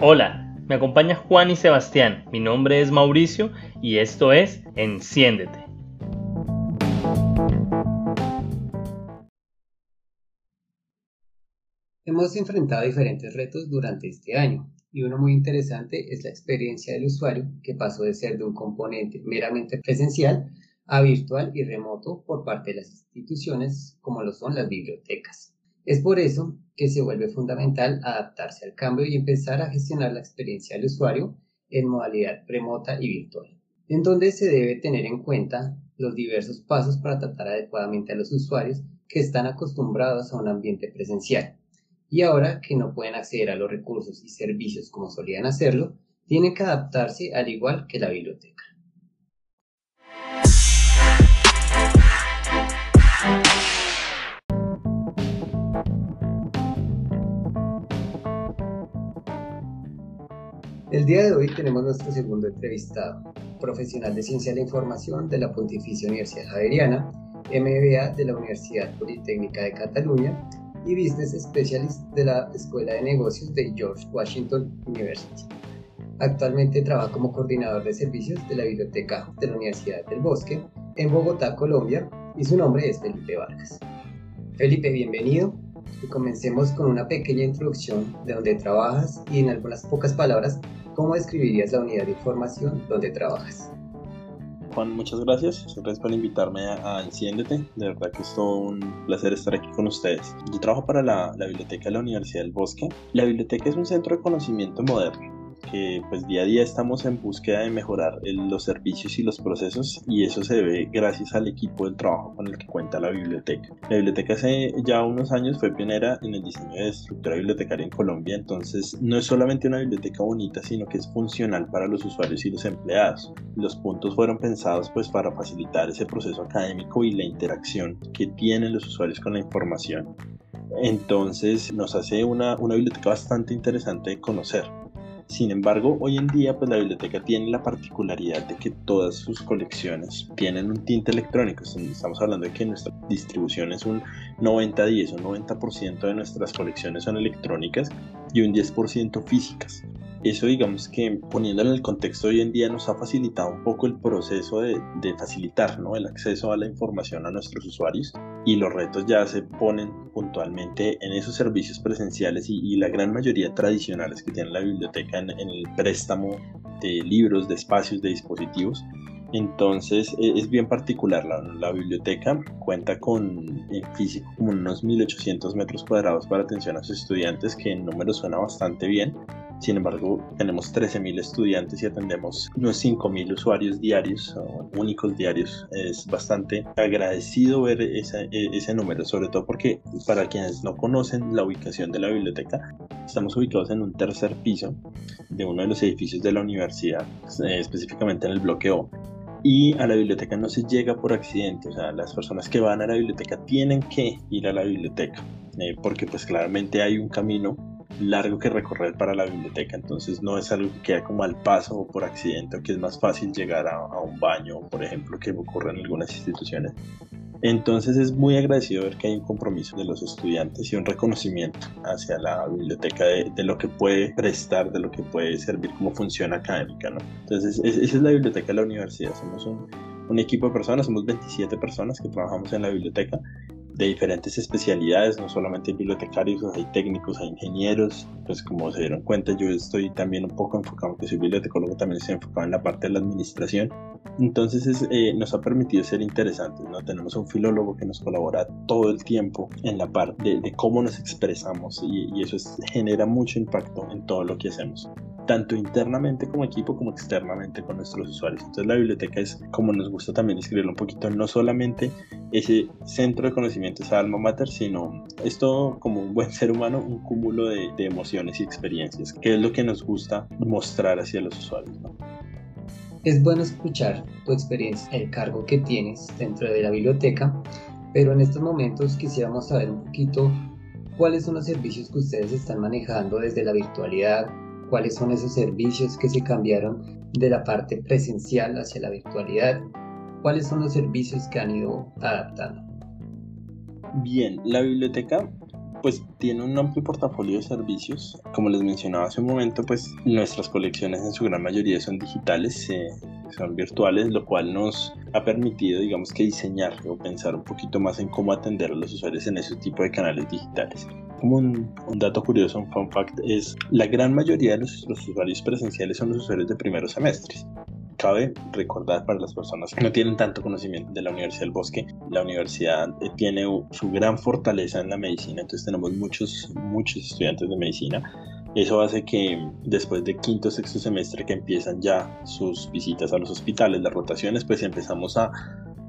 Hola, me acompaña Juan y Sebastián. Mi nombre es Mauricio y esto es Enciéndete. Hemos enfrentado diferentes retos durante este año y uno muy interesante es la experiencia del usuario que pasó de ser de un componente meramente presencial a virtual y remoto por parte de las instituciones como lo son las bibliotecas. Es por eso que se vuelve fundamental adaptarse al cambio y empezar a gestionar la experiencia del usuario en modalidad remota y virtual, en donde se debe tener en cuenta los diversos pasos para tratar adecuadamente a los usuarios que están acostumbrados a un ambiente presencial y ahora que no pueden acceder a los recursos y servicios como solían hacerlo, tienen que adaptarse al igual que la biblioteca. El día de hoy tenemos nuestro segundo entrevistado, profesional de Ciencia de la Información de la Pontificia Universidad Javeriana, MBA de la Universidad Politécnica de Cataluña y Business Specialist de la Escuela de Negocios de George Washington University. Actualmente trabaja como coordinador de servicios de la Biblioteca de la Universidad del Bosque en Bogotá, Colombia, y su nombre es Felipe Vargas. Felipe, bienvenido. Y comencemos con una pequeña introducción de dónde trabajas y en algunas pocas palabras, ¿cómo describirías la unidad de información donde trabajas? Juan, muchas gracias. Gracias por invitarme a, Enciéndete. De verdad que es todo un placer estar aquí con ustedes. Yo trabajo para la, la Biblioteca de la Universidad del Bosque. La biblioteca es un centro de conocimiento moderno que pues día a día estamos en búsqueda de mejorar los servicios y los procesos y eso se ve gracias al equipo del trabajo con el que cuenta la biblioteca. La biblioteca hace ya unos años fue pionera en el diseño de estructura bibliotecaria en Colombia, entonces no es solamente una biblioteca bonita, sino que es funcional para los usuarios y los empleados. Los puntos fueron pensados pues para facilitar ese proceso académico y la interacción que tienen los usuarios con la información. Entonces nos hace una, una biblioteca bastante interesante de conocer. Sin embargo, hoy en día pues la biblioteca tiene la particularidad de que todas sus colecciones tienen un tinte electrónico. Estamos hablando de que nuestra distribución es un 90-10, un 90% de nuestras colecciones son electrónicas y un 10% físicas. Eso digamos que poniéndolo en el contexto hoy en día nos ha facilitado un poco el proceso de, facilitar ¿no? el acceso a la información a nuestros usuarios y los retos ya se ponen puntualmente en esos servicios presenciales y, la gran mayoría tradicionales que tiene la biblioteca en, el préstamo de libros, de espacios, de dispositivos. Entonces e, es bien particular, la, la, biblioteca cuenta con en físico como unos 1800 metros cuadrados para atención a sus estudiantes, que en número suena bastante bien, sin embargo, tenemos 13.000 estudiantes y atendemos unos 5.000 usuarios diarios, únicos diarios. Es bastante agradecido ver ese, ese número, sobre todo porque para quienes no conocen la ubicación de la biblioteca, estamos ubicados en un tercer piso de uno de los edificios de la universidad, eh, específicamente en el bloque O y a la biblioteca no se llega por accidente, o sea, las personas que van a la biblioteca tienen que ir a la biblioteca, eh, porque pues claramente hay un camino largo que recorrer para la biblioteca, entonces no es algo que queda como al paso o por accidente o que es más fácil llegar a, un baño, por ejemplo, que ocurre en algunas instituciones. Entonces es muy agradecido ver que hay un compromiso de los estudiantes y un reconocimiento hacia la biblioteca de, lo que puede prestar, de lo que puede servir como función académica. ¿no? Entonces esa es la biblioteca de la universidad, somos un, un equipo de personas, somos 27 personas que trabajamos en la biblioteca de diferentes especialidades, no solamente bibliotecarios, hay técnicos, hay ingenieros, pues como se dieron cuenta yo estoy también un poco enfocado, que soy bibliotecólogo, también estoy enfocado en la parte de la administración, entonces eh, nos ha permitido ser interesantes, ¿no? Tenemos un filólogo que nos colabora todo el tiempo en la parte de, cómo nos expresamos y, eso genera mucho impacto en todo lo que hacemos tanto internamente como equipo como externamente con nuestros usuarios. Entonces la biblioteca es, como nos gusta también escribirlo un poquito, no solamente ese centro de conocimiento, esa alma mater, sino esto como un buen ser humano, un cúmulo de, emociones y experiencias, que es lo que nos gusta mostrar hacia los usuarios. Es bueno escuchar tu experiencia, el cargo que tienes dentro de la biblioteca, pero en estos momentos quisiéramos saber un poquito cuáles son los servicios que ustedes están manejando desde la virtualidad, cuáles son esos servicios que se cambiaron de la parte presencial hacia la virtualidad, cuáles son los servicios que han ido adaptando. Bien, la biblioteca pues tiene un amplio portafolio de servicios. Como les mencionaba hace un momento, pues nuestras colecciones en su gran mayoría son digitales, eh, son virtuales, lo cual nos ha permitido, digamos que diseñar o pensar un poquito más en cómo atender a los usuarios en ese tipo de canales digitales. Como un, dato curioso, un fun fact, es la gran mayoría de los, los usuarios presenciales son los usuarios de primeros semestres. Cabe recordar para las personas que no tienen tanto conocimiento de la Universidad del Bosque, la universidad eh, tiene su gran fortaleza en la medicina, entonces tenemos muchos, muchos estudiantes de medicina. Eso hace que después de quinto sexto semestre que empiezan ya sus visitas a los hospitales, las rotaciones, pues empezamos a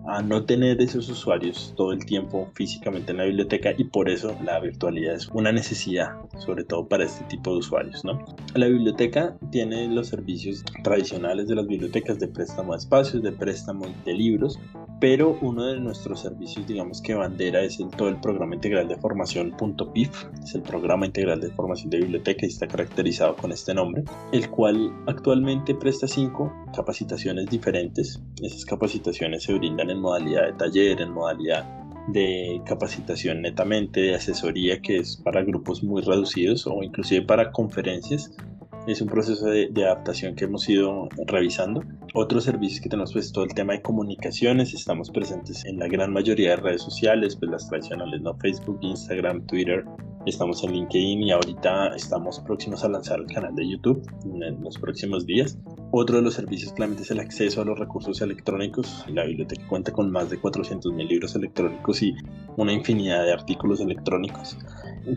a no tener esos usuarios todo el tiempo físicamente en la biblioteca y por eso la virtualidad es una necesidad, sobre todo para este tipo de usuarios. ¿no? La biblioteca tiene los servicios tradicionales de las bibliotecas de préstamo de espacios, de préstamo de libros, pero uno de nuestros servicios, digamos que bandera, es el, todo el programa integral de formación .pif, es el programa integral de formación de biblioteca y está caracterizado con este nombre, el cual actualmente presta cinco capacitaciones diferentes. Esas capacitaciones se brindan en modalidad de taller, en modalidad de capacitación netamente, de asesoría que es para grupos muy reducidos o inclusive para conferencias es un proceso de, adaptación que hemos ido revisando. Otros servicios que tenemos, pues todo el tema de comunicaciones, estamos presentes en la gran mayoría de redes sociales, pues las tradicionales, ¿no? Facebook, Instagram, Twitter, estamos en LinkedIn y ahorita estamos próximos a lanzar el canal de YouTube en los próximos días. Otro de los servicios claramente es el acceso a los recursos electrónicos. La biblioteca cuenta con más de 400.000 libros electrónicos y una infinidad de artículos electrónicos.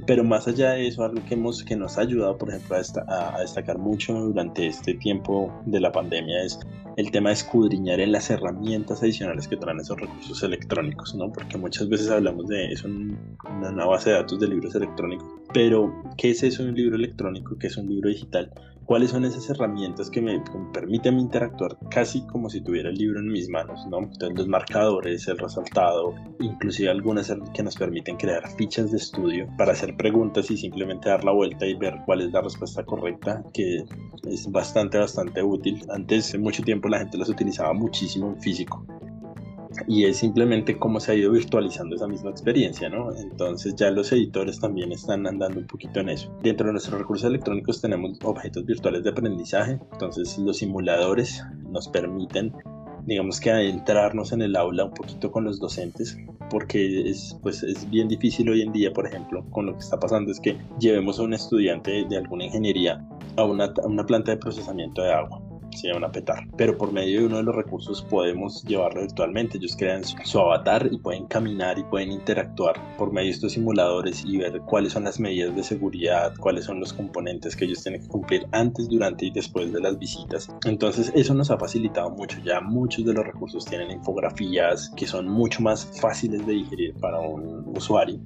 Pero más allá de eso, algo que, hemos, que nos ha ayudado, por ejemplo, a, a destacar mucho durante este tiempo de la pandemia es el tema de escudriñar en las herramientas adicionales que traen esos recursos electrónicos, ¿no? Porque muchas veces hablamos de en una base de datos de libros electrónicos, pero ¿qué es eso un libro electrónico? ¿Qué es un libro digital? Cuáles son esas herramientas que me permiten interactuar casi como si tuviera el libro en mis manos, ¿no? Entonces los marcadores, el resaltado, inclusive algunas que nos permiten crear fichas de estudio para hacer preguntas y simplemente dar la vuelta y ver cuál es la respuesta correcta, que es bastante, bastante útil. Antes, en mucho tiempo, la gente las utilizaba muchísimo en físico y es simplemente cómo se ha ido virtualizando esa misma experiencia, ¿no? Entonces ya los editores también están andando un poquito en eso. Dentro de nuestros recursos electrónicos tenemos objetos virtuales de aprendizaje, entonces los simuladores nos permiten digamos que adentrarnos en el aula un poquito con los docentes porque es, pues, es bien difícil hoy en día, por ejemplo, con lo que está pasando es que llevemos a un estudiante de alguna ingeniería a una, a una planta de procesamiento de agua se llaman a petar. Pero por medio de uno de los recursos podemos llevarlo virtualmente. Ellos crean su, avatar y pueden caminar y pueden interactuar por medio de estos simuladores y ver cuáles son las medidas de seguridad, cuáles son los componentes que ellos tienen que cumplir antes, durante y después de las visitas. Entonces eso nos ha facilitado mucho. Ya muchos de los recursos tienen infografías que son mucho más fáciles de digerir para un usuario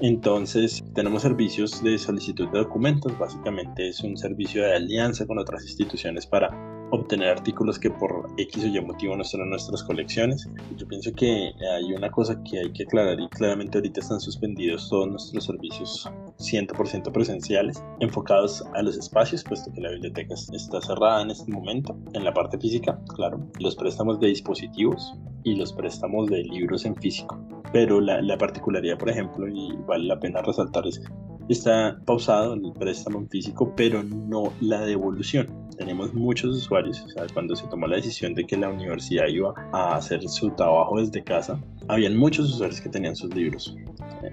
entonces, tenemos servicios de solicitud de documentos. Básicamente es un servicio de alianza con otras instituciones para obtener artículos que por X o Y motivo no están en nuestras colecciones. Yo pienso que hay una cosa que hay que aclarar y claramente ahorita están suspendidos todos nuestros servicios 100% presenciales enfocados a los espacios, puesto que la biblioteca está cerrada en este momento, en la parte física, claro, los préstamos de dispositivos y los préstamos de libros en físico. Pero la, la particularidad, por ejemplo, y vale la pena resaltar es está pausado el préstamo físico, pero no la devolución. Tenemos muchos usuarios, cuando se tomó la decisión de que la universidad iba a hacer su trabajo desde casa, habían muchos usuarios que tenían sus libros.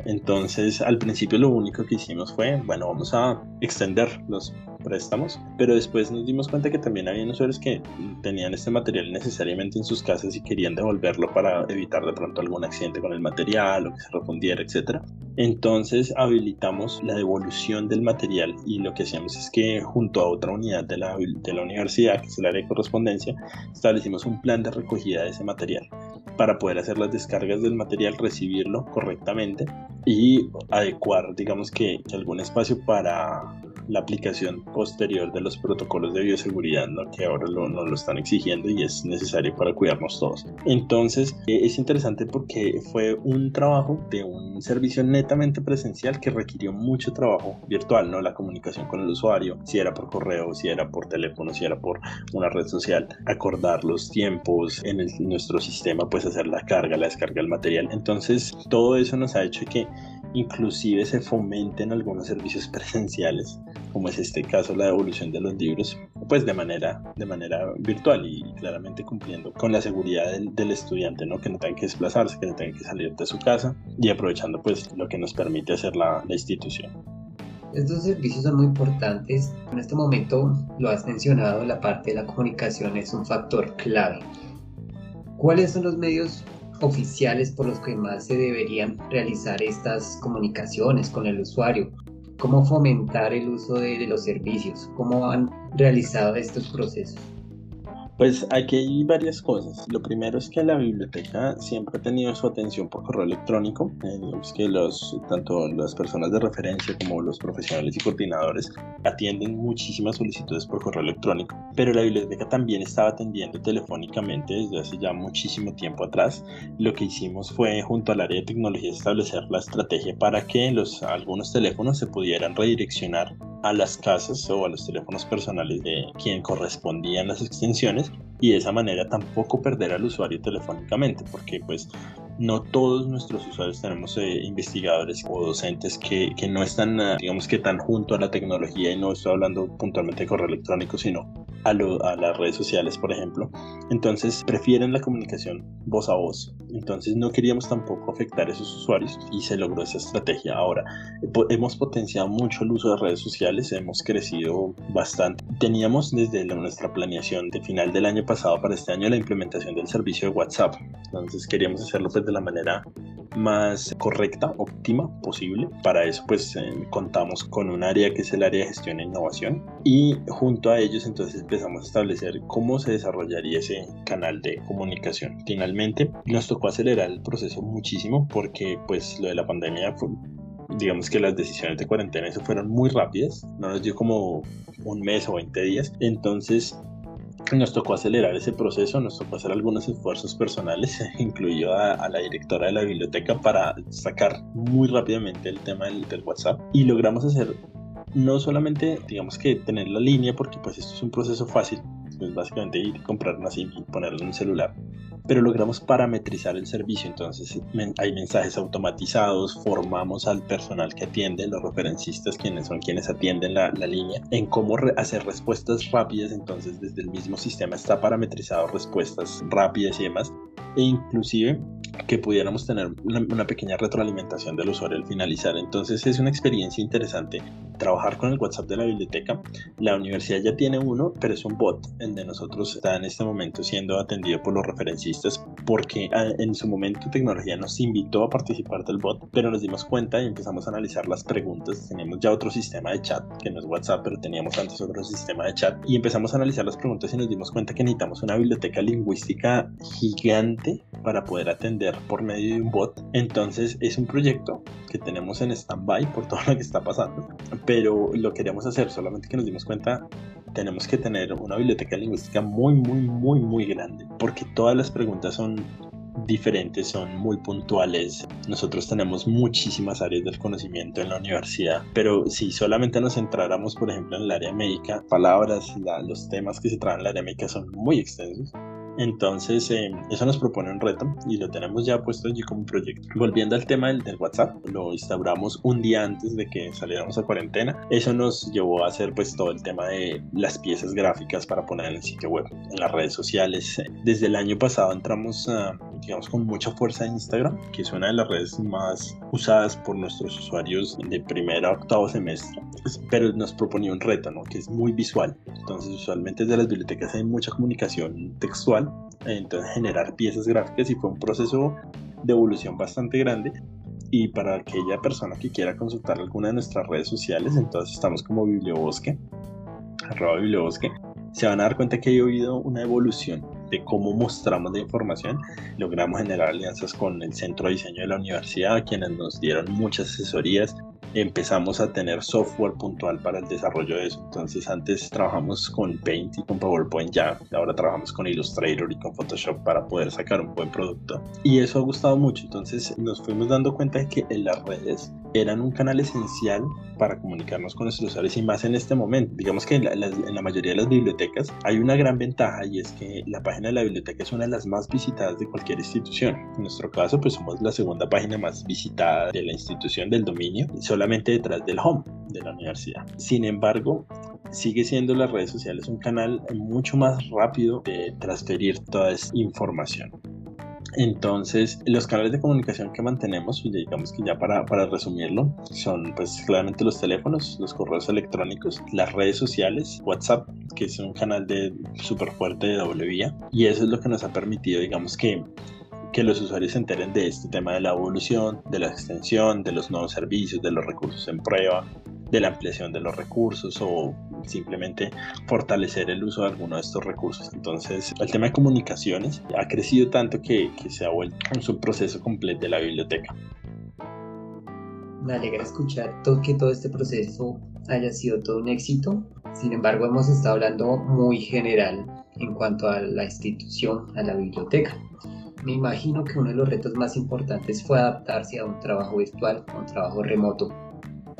Entonces, al principio lo único que hicimos fue, bueno, vamos a extender los préstamos, pero después nos dimos cuenta que también había usuarios que tenían este material necesariamente en sus casas y querían devolverlo para evitar de pronto algún accidente con el material o que se refundiera, etc. Entonces habilitamos la devolución del material y lo que hacíamos es que junto a otra unidad de la, de la universidad, que es el área de correspondencia, establecimos un plan de recogida de ese material para poder hacer las descargas del material, recibirlo correctamente y adecuar, digamos que, algún espacio para la aplicación posterior de los protocolos de bioseguridad ¿no? que ahora lo, nos lo están exigiendo y es necesario para cuidarnos todos. Entonces eh, es interesante porque fue un trabajo de un servicio netamente presencial que requirió mucho trabajo virtual, ¿no? la comunicación con el usuario, si era por correo, si era por teléfono, si era por una red social, acordar los tiempos en nuestro sistema, pues hacer la carga, la descarga del material. Entonces todo eso nos ha hecho que inclusive se fomenten algunos servicios presenciales, como es este caso la devolución de los libros, pues de manera, de manera virtual y claramente cumpliendo con la seguridad del, estudiante, ¿no? que no tenga que desplazarse, que no tenga que salir de su casa y aprovechando pues lo que nos permite hacer la, la institución. Estos servicios son muy importantes. En este momento lo has mencionado, la parte de la comunicación es un factor clave. ¿Cuáles son los medios oficiales por los que más se deberían realizar estas comunicaciones con el usuario? ¿Cómo fomentar el uso de, los servicios? ¿Cómo han realizado estos procesos? Pues aquí hay varias cosas. Lo primero es que la biblioteca siempre ha tenido su atención por correo electrónico. Eh, que los, tanto las personas de referencia como los profesionales y coordinadores atienden muchísimas solicitudes por correo electrónico. Pero la biblioteca también estaba atendiendo telefónicamente desde hace ya muchísimo tiempo atrás. Lo que hicimos fue junto al área de tecnología establecer la estrategia para que los, algunos teléfonos se pudieran redireccionar a las casas o a los teléfonos personales de quien correspondían las extensiones y de esa manera tampoco perder al usuario telefónicamente porque pues no todos nuestros usuarios tenemos eh, investigadores o docentes que, que no están ah, digamos que tan junto a la tecnología y no estoy hablando puntualmente de correo electrónico sino a, a, las redes sociales, por ejemplo. Entonces prefieren la comunicación voz a voz. Entonces no queríamos tampoco afectar a esos usuarios y se logró esa estrategia. Ahora, hemos potenciado mucho el uso de redes sociales, hemos crecido bastante. Teníamos desde nuestra planeación de final del año pasado para este año la implementación del servicio de WhatsApp. Entonces queríamos hacerlo de la manera más correcta, óptima posible. Para eso pues eh, contamos con un área que es el área de gestión e innovación y junto a ellos entonces empezamos a establecer cómo se desarrollaría ese canal de comunicación. Finalmente nos tocó acelerar el proceso muchísimo porque pues lo de la pandemia fue, digamos que las decisiones de cuarentena eso fueron muy rápidas, no nos dio como un mes o 20 días, entonces nos tocó acelerar ese proceso, nos tocó hacer algunos esfuerzos personales, incluido a, la directora de la biblioteca para sacar muy rápidamente el tema del, WhatsApp. Y logramos hacer no solamente, digamos que tener la línea, porque pues esto es un proceso fácil, es básicamente ir comprar una SIM y ponerlo en un celular, pero logramos parametrizar el servicio, entonces hay mensajes automatizados, formamos al personal que atiende, los referencistas, quienes son quienes atienden la, la línea, en cómo hacer respuestas rápidas, entonces desde el mismo sistema está parametrizado respuestas rápidas y demás, e inclusive que pudiéramos tener una, pequeña retroalimentación del usuario al finalizar. Entonces es una experiencia interesante trabajar con el WhatsApp de la biblioteca. La universidad ya tiene uno, pero es un bot, el de nosotros está en este momento siendo atendido por los referencistas porque ah, en su momento tecnología nos invitó a participar del bot, pero nos dimos cuenta y empezamos a analizar las preguntas. Teníamos ya otro sistema de chat, que no es WhatsApp, pero teníamos antes otro sistema de chat y empezamos a analizar las preguntas y nos dimos cuenta que necesitamos una biblioteca lingüística gigante para poder atender por medio de un bot. Entonces es un proyecto que tenemos en stand-by por todo lo que está pasando, pero lo queríamos hacer, solamente que nos dimos cuenta tenemos que tener una biblioteca lingüística muy, muy, muy, muy grande, porque todas las preguntas son diferentes, son muy puntuales. Nosotros tenemos muchísimas áreas del conocimiento en la universidad, pero si solamente nos centráramos, por ejemplo, en el área médica, palabras, los temas que se traen en el área médica son muy extensos. Entonces, eh, eso nos propone un reto y lo tenemos ya puesto allí como proyecto. Volviendo al tema del, WhatsApp, lo instauramos un día antes de que saliéramos a cuarentena. Eso nos llevó a hacer pues todo el tema de las piezas gráficas para poner en el sitio web, en las redes sociales. Desde el año pasado entramos, digamos, con mucha fuerza en Instagram, que es una de las redes más usadas por nuestros usuarios de primero a octavo semestre. Pero nos proponía un reto, ¿no? Que es muy visual. Entonces, usualmente desde las bibliotecas hay mucha comunicación textual entonces generar piezas gráficas y fue un proceso de evolución bastante grande y para aquella persona que quiera consultar alguna de nuestras redes sociales, entonces estamos como Bibliobosque, arroba Bibliobosque, se van a dar cuenta que ha habido una evolución de cómo mostramos la información. Logramos generar alianzas con el Centro de Diseño de la Universidad, quienes nos dieron muchas asesorías, empezamos a tener software puntual para el desarrollo de eso. Entonces antes trabajamos con Paint y con PowerPoint ya, ahora trabajamos con Illustrator y con Photoshop para poder sacar un buen producto. Y eso ha gustado mucho. Entonces nos fuimos dando cuenta de que en las redes eran un canal esencial para comunicarnos con nuestros usuarios y más en este momento. Digamos que en la, en la, mayoría de las bibliotecas hay una gran ventaja y es que la página de la biblioteca es una de las más visitadas de cualquier institución. En nuestro caso, pues somos la segunda página más visitada de la institución del dominio, solamente detrás del home de la universidad. Sin embargo, sigue siendo las redes sociales un canal mucho más rápido de transferir toda esa información. Entonces, los canales de comunicación que mantenemos, digamos que ya para, para, resumirlo, son pues claramente los teléfonos, los correos electrónicos, las redes sociales, WhatsApp, que es un canal de súper fuerte de doble vía, y eso es lo que nos ha permitido, digamos que que los usuarios se enteren de este tema de la evolución, de la extensión, de los nuevos servicios, de los recursos en prueba, de la ampliación de los recursos o simplemente fortalecer el uso de alguno de estos recursos. Entonces, el tema de comunicaciones ha crecido tanto que, se ha vuelto un subproceso completo de la biblioteca. Me alegra escuchar todo, que todo este proceso haya sido todo un éxito. Sin embargo, hemos estado hablando muy general en cuanto a la institución, a la biblioteca. Me imagino que uno de los retos más importantes fue adaptarse a un trabajo virtual, a un trabajo remoto.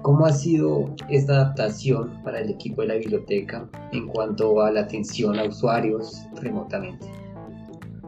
¿Cómo ha sido esta adaptación para el equipo de la biblioteca en cuanto a la atención a usuarios remotamente?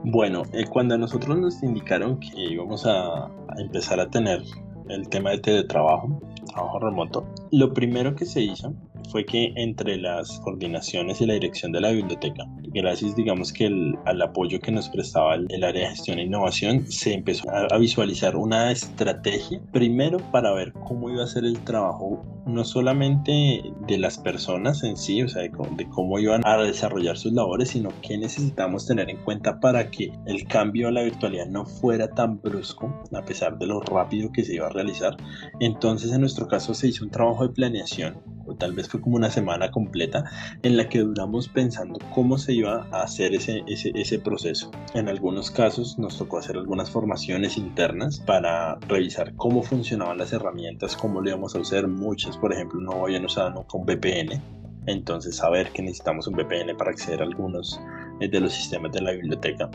Bueno, eh, cuando nosotros nos indicaron que íbamos a, empezar a tener el tema de teletrabajo, trabajo remoto, lo primero que se hizo fue que entre las coordinaciones y la dirección de la biblioteca, gracias digamos que al apoyo que nos prestaba el, área de gestión e innovación, se empezó a, visualizar una estrategia, primero para ver cómo iba a ser el trabajo, no solamente de las personas en sí, o sea, de, de cómo iban a desarrollar sus labores, sino qué necesitamos tener en cuenta para que el cambio a la virtualidad no fuera tan brusco, a pesar de lo rápido que se iba a realizar. Entonces, en nuestro caso, se hizo un trabajo de planeación o tal vez como una semana completa en la que duramos pensando cómo se iba a hacer ese, ese, ese proceso. En algunos casos nos tocó hacer algunas formaciones internas para revisar cómo funcionaban las herramientas, cómo lo íbamos a usar. Muchas, por ejemplo, no habían usado con VPN. Entonces, saber que necesitamos un VPN para acceder a algunos eh, de los sistemas de la biblioteca.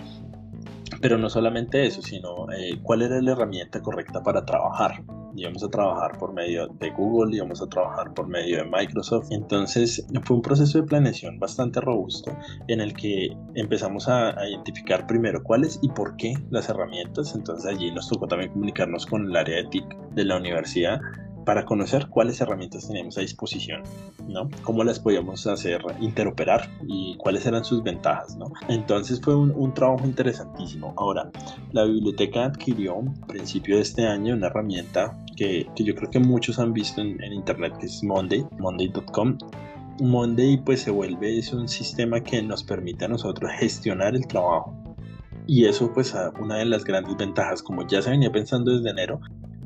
Pero no solamente eso, sino eh, cuál era la herramienta correcta para trabajar íbamos a trabajar por medio de Google, íbamos a trabajar por medio de Microsoft. Entonces fue un proceso de planeación bastante robusto en el que empezamos a, identificar primero cuáles y por qué las herramientas. Entonces allí nos tocó también comunicarnos con el área de TIC de la universidad para conocer cuáles herramientas teníamos a disposición, ¿no? Cómo las podíamos hacer interoperar y cuáles eran sus ventajas, ¿no? Entonces fue un, trabajo interesantísimo. Ahora, la biblioteca adquirió a principio de este año una herramienta que, que yo creo que muchos han visto en, en internet, que es Monday, monday.com. Monday pues se vuelve es un sistema que nos permite a nosotros gestionar el trabajo y eso pues una de las grandes ventajas como ya se venía pensando desde enero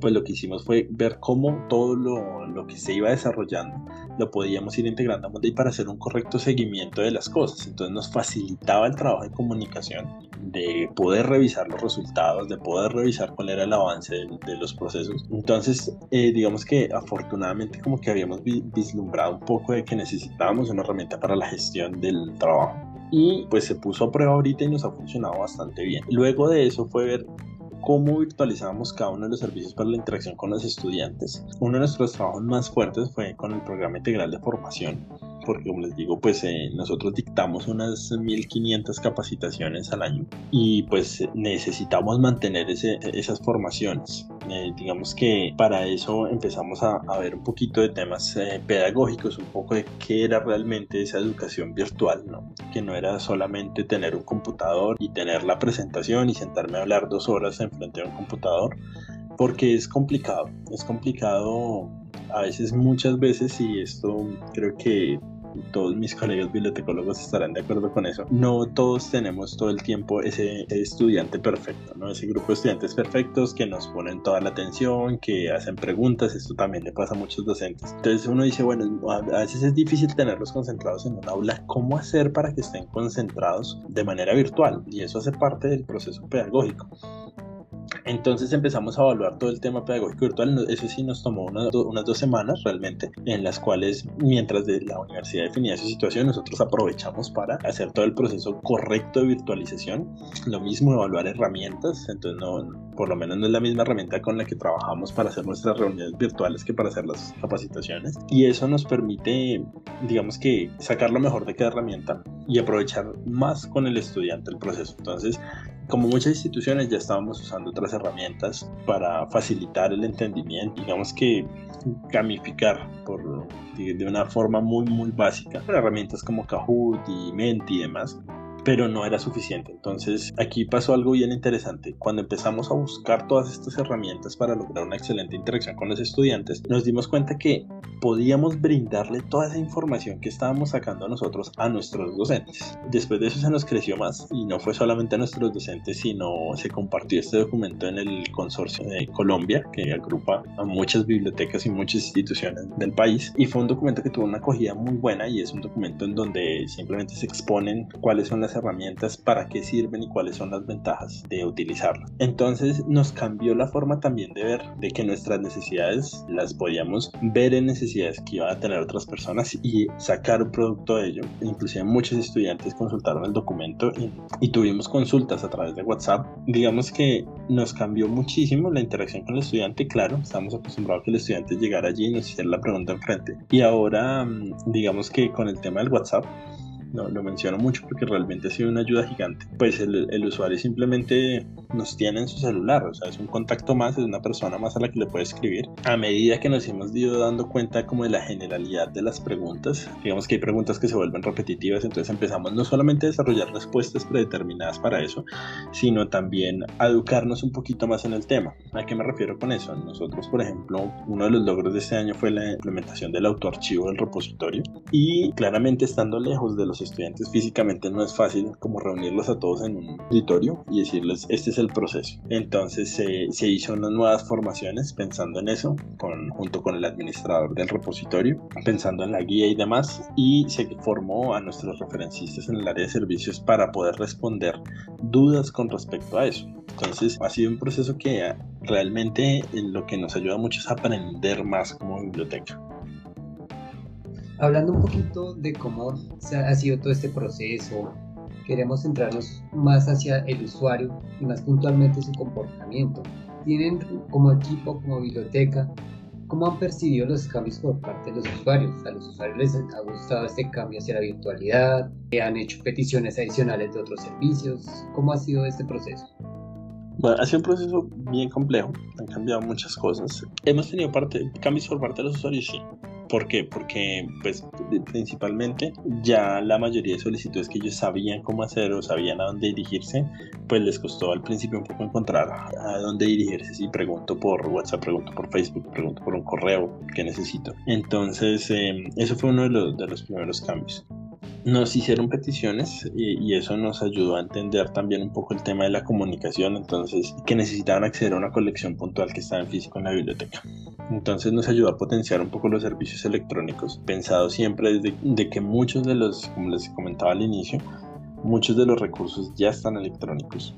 pues lo que hicimos fue ver cómo todo lo, lo, que se iba desarrollando lo podíamos ir integrando a Monday para hacer un correcto seguimiento de las cosas. Entonces nos facilitaba el trabajo de comunicación, de poder revisar los resultados, de poder revisar cuál era el avance de, los procesos. Entonces, eh, digamos que afortunadamente como que habíamos vislumbrado un poco de que necesitábamos una herramienta para la gestión del trabajo. Y pues se puso a prueba ahorita y nos ha funcionado bastante bien. Luego de eso fue ver cómo virtualizamos cada uno de los servicios para la interacción con los estudiantes. Uno de nuestros trabajos más fuertes fue con el programa integral de formación, porque como les digo, pues eh, nosotros dictamos unas 1500 capacitaciones al año y pues necesitamos mantener ese, esas formaciones. Eh, digamos que para eso empezamos a, ver un poquito de temas eh, pedagógicos, un poco de qué era realmente esa educación virtual, ¿no? que no era solamente tener un computador y tener la presentación y sentarme a hablar dos horas en frente a un computador, porque es complicado, es complicado a veces, muchas veces, y esto creo que todos mis colegas bibliotecólogos estarán de acuerdo con eso. No todos tenemos todo el tiempo ese, estudiante perfecto, ¿no? Ese grupo de estudiantes perfectos que nos ponen toda la atención, que hacen preguntas, esto también le pasa a muchos docentes. Entonces uno dice, bueno, a veces es difícil tenerlos concentrados en un aula, ¿cómo hacer para que estén concentrados de manera virtual? Y eso hace parte del proceso pedagógico. Entonces empezamos a evaluar todo el tema pedagógico virtual. Eso sí nos tomó unas dos semanas realmente, en las cuales mientras de la universidad definía su situación, nosotros aprovechamos para hacer todo el proceso correcto de virtualización. Lo mismo, evaluar herramientas. Entonces, no, por lo menos no es la misma herramienta con la que trabajamos para hacer nuestras reuniones virtuales que para hacer las capacitaciones. Y eso nos permite, digamos que, sacar lo mejor de cada herramienta y aprovechar más con el estudiante el proceso. Entonces, como muchas instituciones ya estábamos usando otras herramientas para facilitar el entendimiento, digamos que gamificar por, de, una forma muy muy básica, herramientas como Kahoot y Menti y demás, pero no era suficiente. Entonces aquí pasó algo bien interesante. Cuando empezamos a buscar todas estas herramientas para lograr una excelente interacción con los estudiantes, nos dimos cuenta que podíamos brindarle toda esa información que estábamos sacando nosotros a nuestros docentes. Después de eso se nos creció más y no fue solamente a nuestros docentes, sino se compartió este documento en el consorcio de Colombia, que agrupa a muchas bibliotecas y muchas instituciones del país. Y fue un documento que tuvo una acogida muy buena y es un documento en donde simplemente se exponen cuáles son las herramientas, para qué sirven y cuáles son las ventajas de utilizarlas. Entonces nos cambió la forma también de ver de que nuestras necesidades las podíamos ver en necesidades que iban a tener otras personas y sacar un producto de ello. Inclusive muchos estudiantes consultaron el documento y, y tuvimos consultas a través de WhatsApp. Digamos que nos cambió muchísimo la interacción con el estudiante. Claro, estamos acostumbrados a que el estudiante llegara allí y nos hiciera la pregunta enfrente. Y ahora, mm, digamos que con el tema del WhatsApp, lo menciono mucho porque realmente ha sido una ayuda gigante. Pues el, el, usuario simplemente nos tiene en su celular, o sea, es un contacto más, es una persona más a la que le puede escribir. A medida que nos hemos ido dando cuenta como de la generalidad de las preguntas, digamos que hay preguntas que se vuelven repetitivas, entonces empezamos no solamente a desarrollar respuestas predeterminadas para eso, sino también a educarnos un poquito más en el tema. ¿A qué me refiero con eso? Nosotros, por ejemplo, uno de los logros de este año fue la implementación del autoarchivo del repositorio y claramente estando lejos de los estudiantes físicamente no es fácil como reunirlos a todos en un auditorio y decirles este es el proceso. Entonces se hizo unas nuevas formaciones pensando en eso, junto con el administrador del repositorio, pensando en la guía y demás, y se formó a nuestros referencistas en el área de servicios para poder responder dudas con respecto a eso. Entonces ha sido un proceso que realmente lo que nos ayuda mucho es aprender más como biblioteca. Hablando un poquito de cómo ha sido todo este proceso, queremos centrarnos más hacia el usuario y más puntualmente su comportamiento. Tienen como equipo, como biblioteca, ¿cómo han percibido los cambios por parte de los usuarios? ¿A los usuarios les ha gustado este cambio hacia la virtualidad? ¿Han hecho peticiones adicionales de otros servicios? ¿Cómo ha sido este proceso? Bueno, ha sido un proceso bien complejo, han cambiado muchas cosas. Hemos tenido parte, cambios por parte de los usuarios, sí. ¿Por qué? Porque pues principalmente ya la mayoría de solicitudes que ellos sabían cómo hacer o sabían a dónde dirigirse, pues les costó al principio un poco encontrar a dónde dirigirse. Si pregunto por WhatsApp, pregunto por Facebook, pregunto por un correo que necesito. Entonces, eh, eso fue uno de los, de los primeros cambios nos hicieron peticiones y, eso nos ayudó a entender también un poco el tema de la comunicación, entonces que necesitaban acceder a una colección puntual que estaba en físico en la biblioteca. Entonces nos ayudó a potenciar un poco los servicios electrónicos, pensado siempre desde de que muchos de los, como les comentaba al inicio, muchos de los recursos ya están electrónicos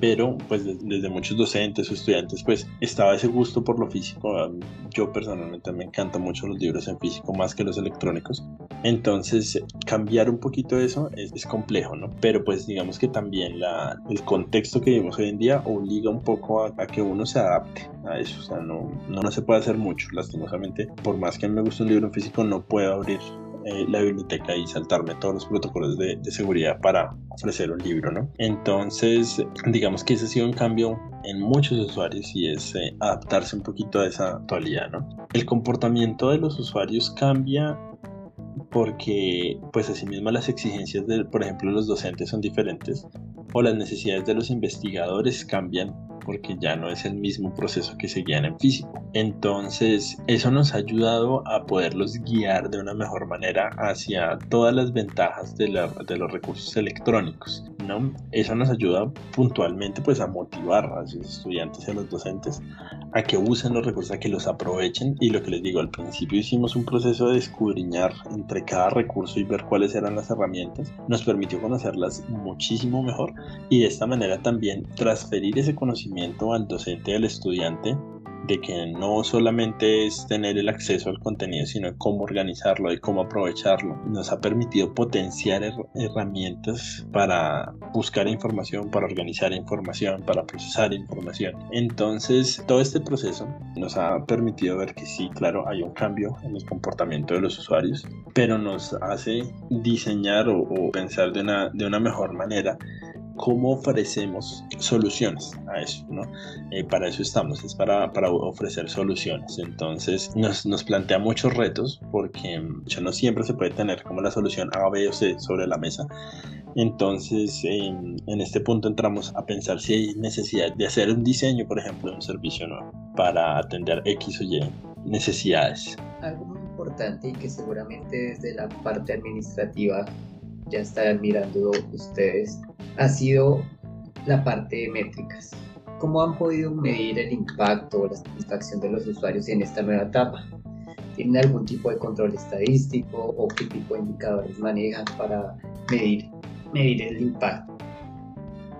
pero pues desde muchos docentes o estudiantes pues estaba ese gusto por lo físico. Yo personalmente me encantan mucho los libros en físico más que los electrónicos. Entonces cambiar un poquito eso es, complejo, ¿no? Pero pues digamos que también la, el contexto que vivimos hoy en día obliga un poco a, que uno se adapte a eso. O sea, no, no, no se puede hacer mucho, lastimosamente. Por más que me guste un libro en físico, no puedo abrir eh, la biblioteca y saltarme todos los protocolos de, seguridad para ofrecer un libro, ¿no? Entonces, digamos que ese ha sido un cambio en muchos usuarios y es eh, adaptarse un poquito a esa actualidad, ¿no? El comportamiento de los usuarios cambia porque pues asimismo las exigencias de, por ejemplo, los docentes son diferentes o las necesidades de los investigadores cambian porque ya no es el mismo proceso que seguían en físico. Entonces, eso nos ha ayudado a poderlos guiar de una mejor manera hacia todas las ventajas de, de los recursos electrónicos uno, eso nos ayuda puntualmente pues a motivar a los estudiantes y a los docentes a que usen los recursos, a que los aprovechen. Y lo que les digo, al principio hicimos un proceso de escudriñar entre cada recurso y ver cuáles eran las herramientas, nos permitió conocerlas muchísimo mejor y de esta manera también transferir ese conocimiento al docente al estudiante de que no solamente es tener el acceso al contenido, sino cómo organizarlo y cómo aprovecharlo. Nos ha permitido potenciar herramientas para buscar información, para organizar información, para procesar información. Entonces, todo este proceso nos ha permitido ver que sí, claro, hay un cambio en el comportamiento de los usuarios, pero nos hace diseñar o, o pensar de una, de una mejor manera cómo ofrecemos soluciones a eso, ¿no? Eh, para eso estamos, es para, para ofrecer soluciones. Entonces nos, nos, plantea muchos retos porque ya no siempre se puede tener como la solución A, B o C sobre la mesa. Entonces en, en este punto entramos a pensar si hay necesidad de hacer un diseño, por ejemplo, de un servicio nuevo para atender X o Y necesidades. Algo muy importante y que seguramente desde la parte administrativa ya estarán mirando ustedes ha sido la parte de métricas. ¿Cómo han podido medir el impacto o la satisfacción de los usuarios en esta nueva etapa? ¿Tienen algún tipo de control estadístico o qué tipo de indicadores manejan para medir, medir el impacto?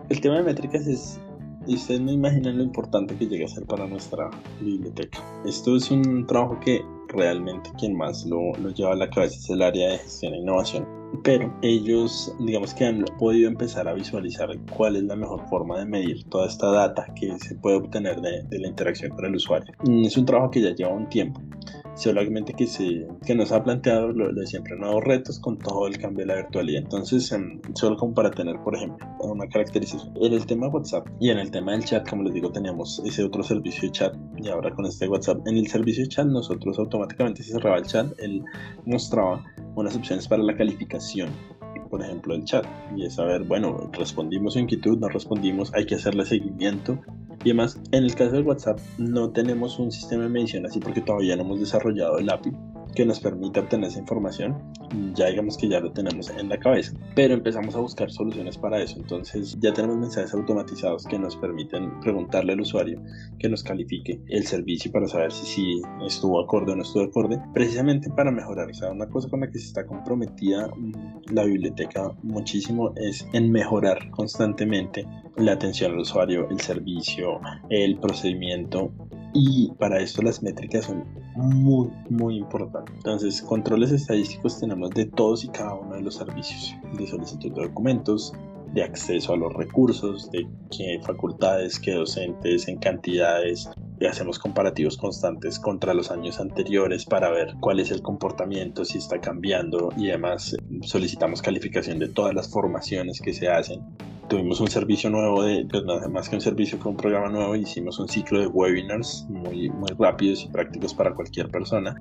El tema de métricas es, ustedes no imaginan lo importante que llega a ser para nuestra biblioteca. Esto es un trabajo que realmente quien más lo, lo lleva a la cabeza es el área de gestión e innovación pero ellos digamos que han podido empezar a visualizar cuál es la mejor forma de medir toda esta data que se puede obtener de, la interacción con el usuario. Mm, es un trabajo que ya lleva un tiempo, solamente que, se, que nos ha planteado lo, de siempre nuevos retos con todo el cambio de la virtualidad. Entonces, em, solo como para tener, por ejemplo, una caracterización. En el tema WhatsApp y en el tema del chat, como les digo, teníamos ese otro servicio de chat y ahora con este WhatsApp. En el servicio de chat, nosotros automáticamente se cerraba el chat, él mostraba unas opciones para la calificación por ejemplo, el chat. Y es saber, bueno, respondimos su inquietud, no respondimos, hay que hacerle seguimiento y además, en el caso del WhatsApp no tenemos un sistema de medición así porque todavía no hemos desarrollado el API que nos permita obtener esa información, ya digamos que ya lo tenemos en la cabeza, pero empezamos a buscar soluciones para eso, entonces ya tenemos mensajes automatizados que nos permiten preguntarle al usuario que nos califique el servicio para saber si, si estuvo acorde o no estuvo acorde, precisamente para mejorar, o sea, una cosa con la que se está comprometida mm, la biblioteca muchísimo es en mejorar constantemente la atención al usuario, el servicio, el procedimiento y para esto las métricas son muy muy importantes. Entonces, controles estadísticos tenemos de todos y cada uno de los servicios, de solicitud de documentos, de acceso a los recursos, de qué facultades, qué docentes, en cantidades. Y hacemos comparativos constantes contra los años anteriores para ver cuál es el comportamiento, si está cambiando y además solicitamos calificación de todas las formaciones que se hacen tuvimos un servicio nuevo, de, pues más que un servicio, fue un programa nuevo, hicimos un ciclo de webinars muy, muy rápidos y prácticos para cualquier persona.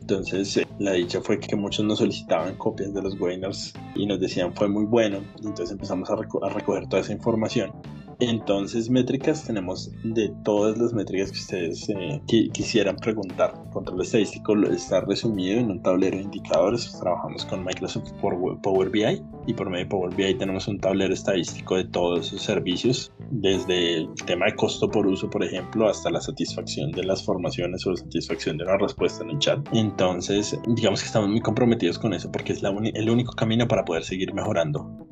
Entonces, eh, la dicha fue que muchos nos solicitaban copias de los webinars y nos decían fue muy bueno. Entonces empezamos a recoger toda esa información entonces, métricas tenemos de todas las métricas que ustedes eh, quisieran preguntar. Control estadístico está resumido en un tablero de indicadores. Trabajamos con Microsoft Power BI y por medio de Power BI tenemos un tablero estadístico de todos sus servicios, desde el tema de costo por uso, por ejemplo, hasta la satisfacción de las formaciones o la satisfacción de una respuesta en el chat. Entonces, digamos que estamos muy comprometidos con eso porque es el único camino para poder seguir mejorando.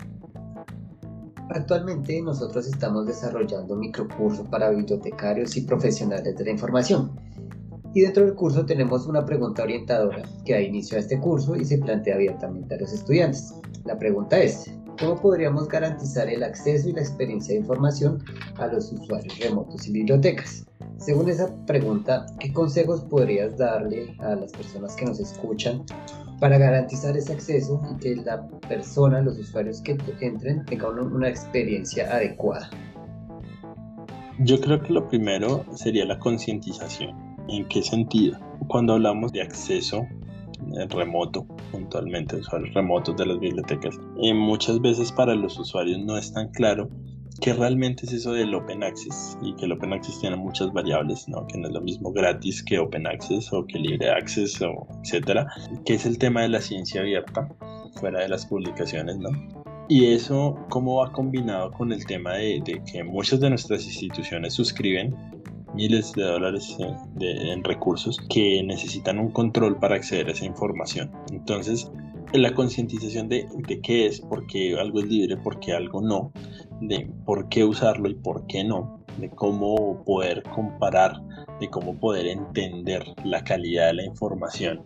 Actualmente nosotros estamos desarrollando microcursos para bibliotecarios y profesionales de la información. Y dentro del curso tenemos una pregunta orientadora que da inicio a este curso y se plantea abiertamente a los estudiantes. La pregunta es, ¿cómo podríamos garantizar el acceso y la experiencia de información a los usuarios remotos y bibliotecas? Según esa pregunta, ¿qué consejos podrías darle a las personas que nos escuchan para garantizar ese acceso y que la persona, los usuarios que entren tengan una experiencia adecuada? Yo creo que lo primero sería la concientización. ¿En qué sentido? Cuando hablamos de acceso remoto, puntualmente usuarios remotos de las bibliotecas, eh, muchas veces para los usuarios no es tan claro ¿Qué realmente es eso del Open Access? Y que el Open Access tiene muchas variables, ¿no? Que no es lo mismo gratis que Open Access o que Libre Access o etcétera. ¿Qué es el tema de la ciencia abierta? Fuera de las publicaciones, ¿no? Y eso, ¿cómo va combinado con el tema de, que muchas de nuestras instituciones suscriben miles de dólares eh, en recursos que necesitan un control para acceder a esa información? Entonces, la concientización de, de, qué es, por qué algo es libre, por qué algo no, de por qué usarlo y por qué no, de cómo poder comparar, de cómo poder entender la calidad de la información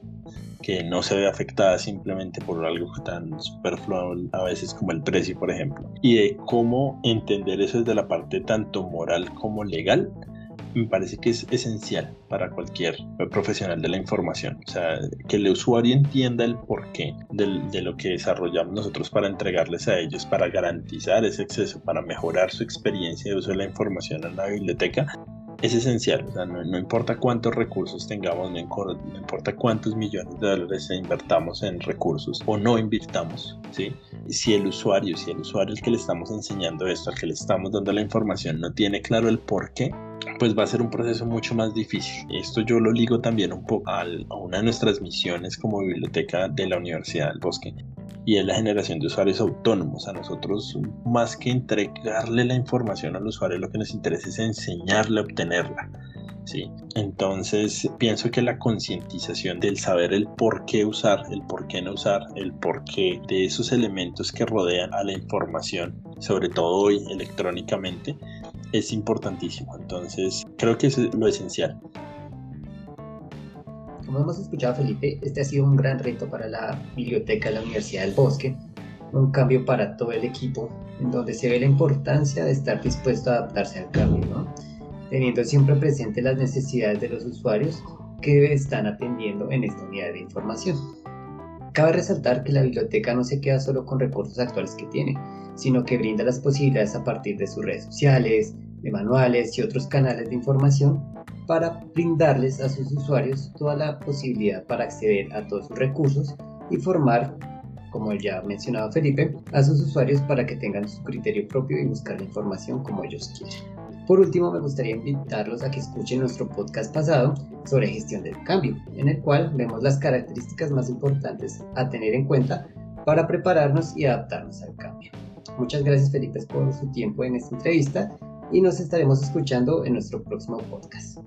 que no se ve afectada simplemente por algo tan superfluo a veces como el precio, por ejemplo, y de cómo entender eso desde la parte tanto moral como legal, me parece que es esencial para cualquier profesional de la información. O sea, que el usuario entienda el porqué de lo que desarrollamos nosotros para entregarles a ellos, para garantizar ese acceso, para mejorar su experiencia de uso de la información en la biblioteca, es esencial. O sea, no, importa cuántos recursos tengamos, no, importa cuántos millones de dólares invertamos en recursos o no invirtamos, ¿sí? Si el usuario, si el usuario al que le estamos enseñando esto, al que le estamos dando la información, no tiene claro el por qué, pues va a ser un proceso mucho más difícil. Esto yo lo ligo también un poco a una de nuestras misiones como biblioteca de la Universidad del Bosque y es la generación de usuarios autónomos. A nosotros, más que entregarle la información al usuario, lo que nos interesa es enseñarle a obtenerla. ¿sí? Entonces, pienso que la concientización del saber el por qué usar, el por qué no usar, el por qué de esos elementos que rodean a la información, sobre todo hoy electrónicamente, es importantísimo. Entonces, creo que es lo esencial. Como hemos escuchado Felipe, este ha sido un gran reto para la biblioteca de la Universidad del Bosque, un cambio para todo el equipo, en donde se ve la importancia de estar dispuesto a adaptarse al cambio, ¿no? teniendo siempre presente las necesidades de los usuarios que están atendiendo en esta unidad de información. Cabe resaltar que la biblioteca no se queda solo con recursos actuales que tiene, sino que brinda las posibilidades a partir de sus redes sociales, de manuales y otros canales de información para brindarles a sus usuarios toda la posibilidad para acceder a todos sus recursos y formar, como ya mencionaba Felipe, a sus usuarios para que tengan su criterio propio y buscar la información como ellos quieren. Por último, me gustaría invitarlos a que escuchen nuestro podcast pasado sobre gestión del cambio, en el cual vemos las características más importantes a tener en cuenta para prepararnos y adaptarnos al cambio. Muchas gracias Felipe por su tiempo en esta entrevista y nos estaremos escuchando en nuestro próximo podcast.